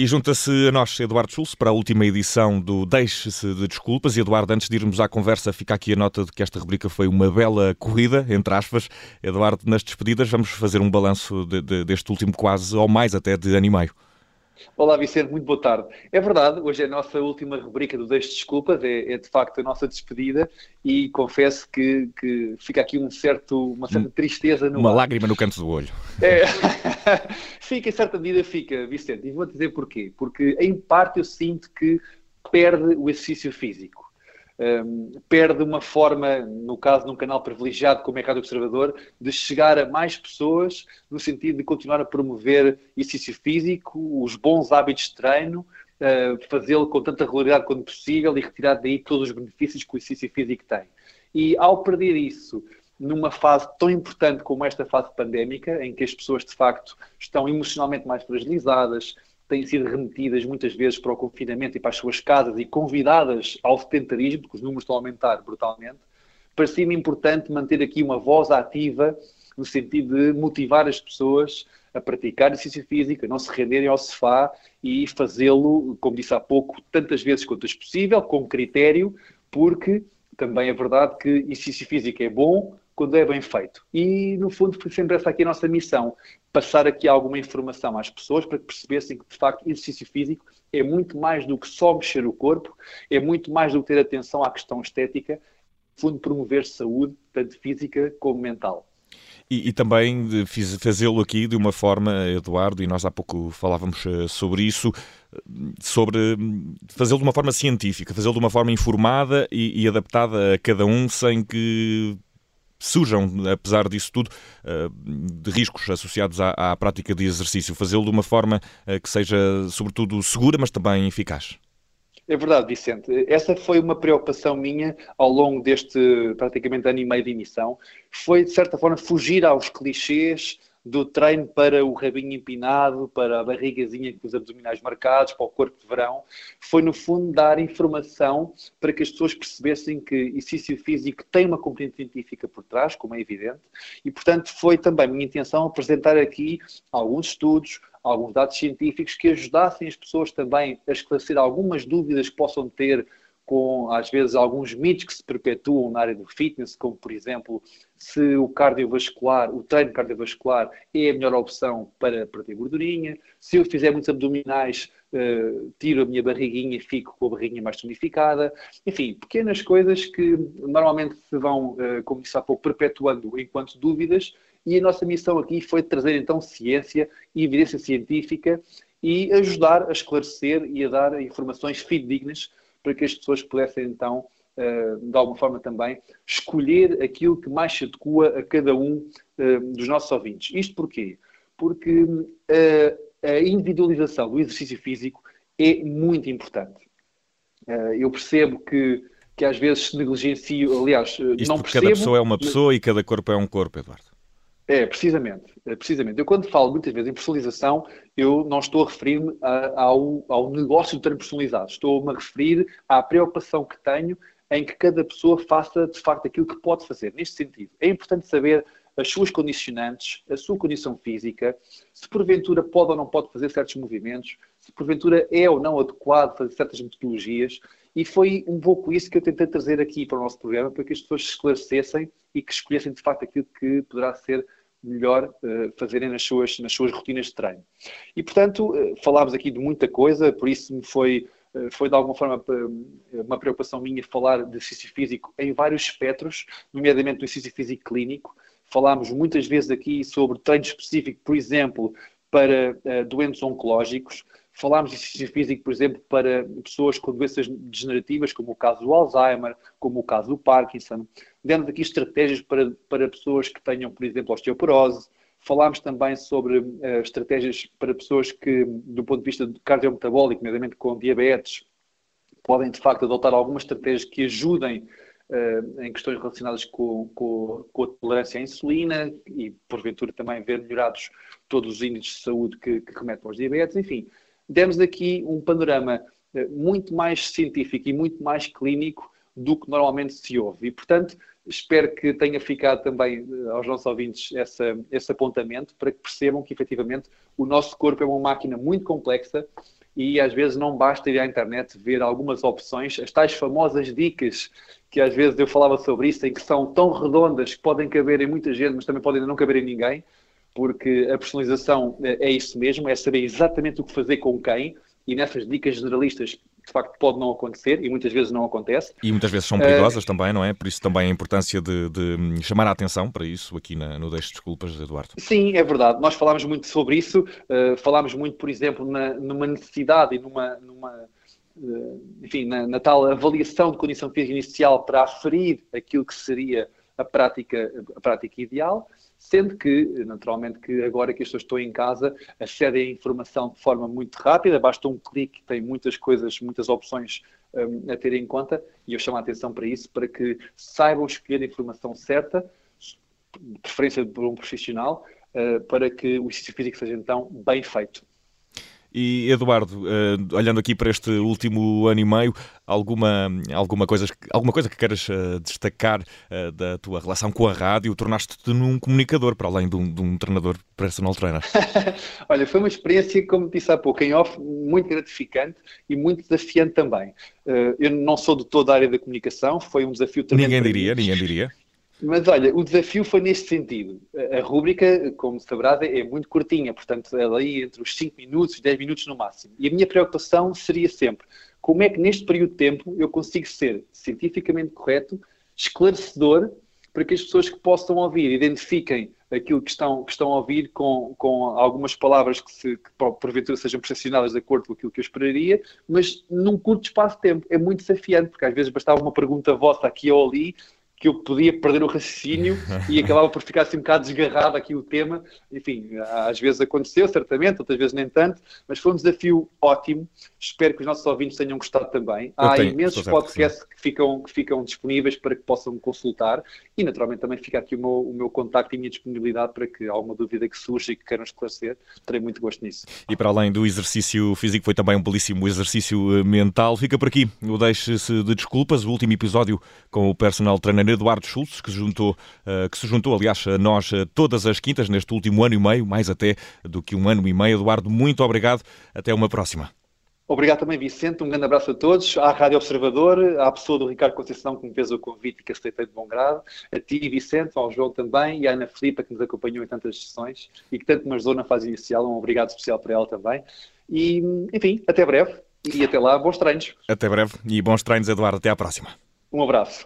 E junta-se a nós Eduardo Schultz para a última edição do Deixe-se de Desculpas. E Eduardo, antes de irmos à conversa, fica aqui a nota de que esta rubrica foi uma bela corrida, entre aspas. Eduardo, nas despedidas, vamos fazer um balanço de, de, deste último quase, ou mais até, de ano e meio. Olá Vicente, muito boa tarde. É verdade, hoje é a nossa última rubrica do Deixe Desculpas, é, é, de facto a nossa despedida e confesso que, que fica aqui um certo, uma certa tristeza no Uma ar. lágrima no canto do olho. É, fica, em certa medida fica, Vicente, e vou dizer porquê. Porque em parte eu sinto que perde o exercício físico um, perde uma forma, no caso de um canal privilegiado como é a Rádio Observador, de chegar a mais pessoas no sentido de continuar a promover exercício físico, os bons hábitos de treino, uh, fazê-lo com tanta regularidade quanto possível e retirar daí todos os benefícios que o exercício físico tem. E ao perder isso, numa fase tão importante como esta fase pandémica, em que as pessoas de facto estão emocionalmente mais fragilizadas, têm sido remetidas muitas vezes para o confinamento e para as suas casas e convidadas ao sedentarismo, porque os números estão a aumentar brutalmente, parecia-me importante manter aqui uma voz ativa no sentido de motivar as pessoas a praticar exercício físico, a não se renderem ao sofá e fazê-lo, como disse há pouco, tantas vezes quanto é possível, com critério, porque também é verdade que exercício físico é bom, quando é bem feito. E, no fundo, foi sempre essa aqui a nossa missão, passar aqui alguma informação às pessoas para que percebessem que, de facto, exercício físico é muito mais do que só mexer o corpo, é muito mais do que ter atenção à questão estética, no fundo, promover saúde, tanto física como mental. E, e, também fazê-lo aqui de uma forma, Eduardo, e nós há pouco falávamos eh, sobre isso, sobre hum, fazê-lo de uma forma científica, fazê-lo de uma forma informada e, e adaptada a cada um, sem que surjam, apesar disso tudo, eh, de riscos associados à, à prática de exercício. Fazê-lo de uma forma eh, que seja, sobretudo, segura, mas também eficaz. É verdade, Vicente. Essa foi uma preocupação minha ao longo deste praticamente ano e meio de emissão. Foi, de certa forma, fugir aos clichês do treino para o rabinho empinado, para a barrigazinha com os abdominais marcados, para o corpo de verão, foi no fundo dar informação para que as pessoas percebessem que exercício físico tem uma componente científica por trás, como é evidente, e portanto foi também minha intenção apresentar aqui alguns estudos, alguns dados científicos que ajudassem as pessoas também a esclarecer algumas dúvidas que possam ter com, às vezes, alguns mitos que se perpetuam na área do fitness, como, por exemplo, se o cardiovascular, o treino cardiovascular é a melhor opção para perder gordurinha, se eu fizer muitos abdominais, uh, tiro a minha barriguinha e fico com a barriguinha mais tonificada. Enfim, pequenas coisas que normalmente se vão, uh, como disse há pouco, perpetuando enquanto dúvidas, e a nossa missão aqui foi trazer então ciência e evidência científica e ajudar a esclarecer e a dar informações fidedignas para que as pessoas pudessem então, eh, de alguma forma também, escolher aquilo que mais se adequa a cada um eh, dos nossos ouvintes. Isto porquê? Porque eh, a individualização do exercício físico é muito importante. Eu percebo que, que às vezes se negligencia, aliás, Isto não porque percebo... cada pessoa é uma pessoa e cada corpo é um corpo, Eduardo. É, precisamente, é, precisamente. Eu quando falo muitas vezes em personalização, eu não estou a referir-me ao, ao negócio de treino personalizado. Estou-me a referir à preocupação que tenho em que cada pessoa faça de facto aquilo que pode fazer. Neste sentido, é importante saber as suas condicionantes, a sua condição física, se porventura pode ou não pode fazer certos movimentos, se porventura é ou não adequado fazer certas metodologias. E foi um pouco isso que eu tentei trazer aqui para o nosso programa, para que as pessoas se esclarecessem e que escolhessem de facto aquilo que poderá ser melhor uh, fazerem nas suas, nas suas rotinas de treino. E, portanto, uh, falámos aqui de muita coisa, por isso me foi, uh, foi de alguma forma uma preocupação minha falar de exercício físico em vários espectros, nomeadamente do exercício físico clínico. Falámos muitas vezes aqui sobre treino específico, por exemplo, para doentes oncológicos. Falámos de exercício físico, por exemplo, para pessoas com doenças degenerativas, como o caso do Alzheimer, como o caso do Parkinson. Demos aqui estratégias para, para pessoas que tenham, por exemplo, osteoporose. Falámos também sobre uh, estratégias para pessoas que, do ponto de vista cardiometabólico, nomeadamente com diabetes, podem de facto adotar algumas estratégias que ajudem uh, em questões relacionadas com, com, com, a tolerância à insulina e, porventura, também ver melhorados todos os índices de saúde que, que remetem aos diabetes. Enfim, demos aqui um panorama muito mais científico e muito mais clínico do que normalmente se ouve. E, portanto, espero que tenha ficado também aos nossos ouvintes essa, esse apontamento para que percebam que, efetivamente, o nosso corpo é uma máquina muito complexa e às vezes não basta ir à internet ver algumas opções, as tais famosas dicas que às vezes eu falava sobre isso, em que são tão redondas que podem caber em muita gente, mas também podem não caber em ninguém, porque a personalização é, é isso mesmo, é saber exatamente o que fazer com quem, e nessas dicas generalistas de facto pode não acontecer e muitas vezes não acontece. E muitas vezes são perigosas uh, também, não é? Por isso também a importância de, de chamar a atenção para isso aqui na, no Deixe Desculpas, Eduardo. Sim, é verdade. Nós falámos muito sobre isso, uh, falámos muito, por exemplo, na, numa necessidade e numa, numa uh, enfim, na, na, tal avaliação de condição física inicial para aferir aquilo que seria a prática, a prática ideal. Sendo que, naturalmente, que agora que as pessoas estão em casa, acedem à informação de forma muito rápida, basta um clique, tem muitas coisas, muitas opções um, a ter em conta, e eu chamo a atenção para isso, para que saibam escolher a informação certa, de preferência por um profissional, uh, para que o exercício físico seja então bem feito. E Eduardo, uh, olhando aqui para este último ano e meio, alguma, alguma, coisa, alguma coisa que queiras uh, destacar uh, da tua relação com a rádio? Tornaste-te num comunicador, para além de um, de um treinador personal trainer. Olha, foi uma experiência, como disse há pouco, em off, muito gratificante e muito desafiante também. eu não sou de toda a área da comunicação, foi um desafio também. Ninguém diria, ninguém diria. Mas olha, o desafio foi neste sentido. A rúbrica, como saberás, é muito curtinha, portanto, ela aí entre os 5 minutos e 10 minutos no máximo. E a minha preocupação seria sempre como é que neste período de tempo eu consigo ser cientificamente correto, esclarecedor, para que as pessoas que possam ouvir identifiquem aquilo que estão, que estão a ouvir com, com algumas palavras que, se, que porventura sejam percepcionadas de acordo com aquilo que eu esperaria, mas num curto espaço de tempo. É muito desafiante, porque às vezes bastava uma pergunta vossa aqui ou ali que eu podia perder o raciocínio e acabava por ficar assim um bocado desgarrado aqui o tema. Enfim, às vezes aconteceu, certamente, outras vezes nem tanto, mas foi um desafio ótimo. Espero que os nossos ouvintes tenham gostado também. Há tenho, imensos podcasts que, que, ficam, que ficam disponíveis para que possam consultar e, naturalmente, também fica aqui o meu, o meu contacto e a minha disponibilidade para que alguma dúvida que surja e que queiram esclarecer, terei muito gosto nisso. E para além do exercício físico, foi também um belíssimo exercício eh, mental. Fica por aqui o Deixe-se de Desculpas, o último episódio com o personal trainer Eduardo Schultz, que se juntou, uh, que se juntou aliás, a nós uh, todas as quintas neste último ano e meio, mais até do que um ano e meio. Eduardo, muito obrigado. Até uma próxima. Obrigado também, Vicente. Um grande abraço a todos. À Rádio Observador, à pessoa do Ricardo Conceição que me fez o convite e que aceitei de bom grado, a ti, Vicente, ao João também e à Ana Filipa que nos acompanhou em tantas sessões e que tanto me ajudou na fase inicial. Um obrigado especial para ela também. E, enfim, até breve e até lá, bons treinos. Até breve e bons treinos, Eduardo. Até à próxima. Um abraço.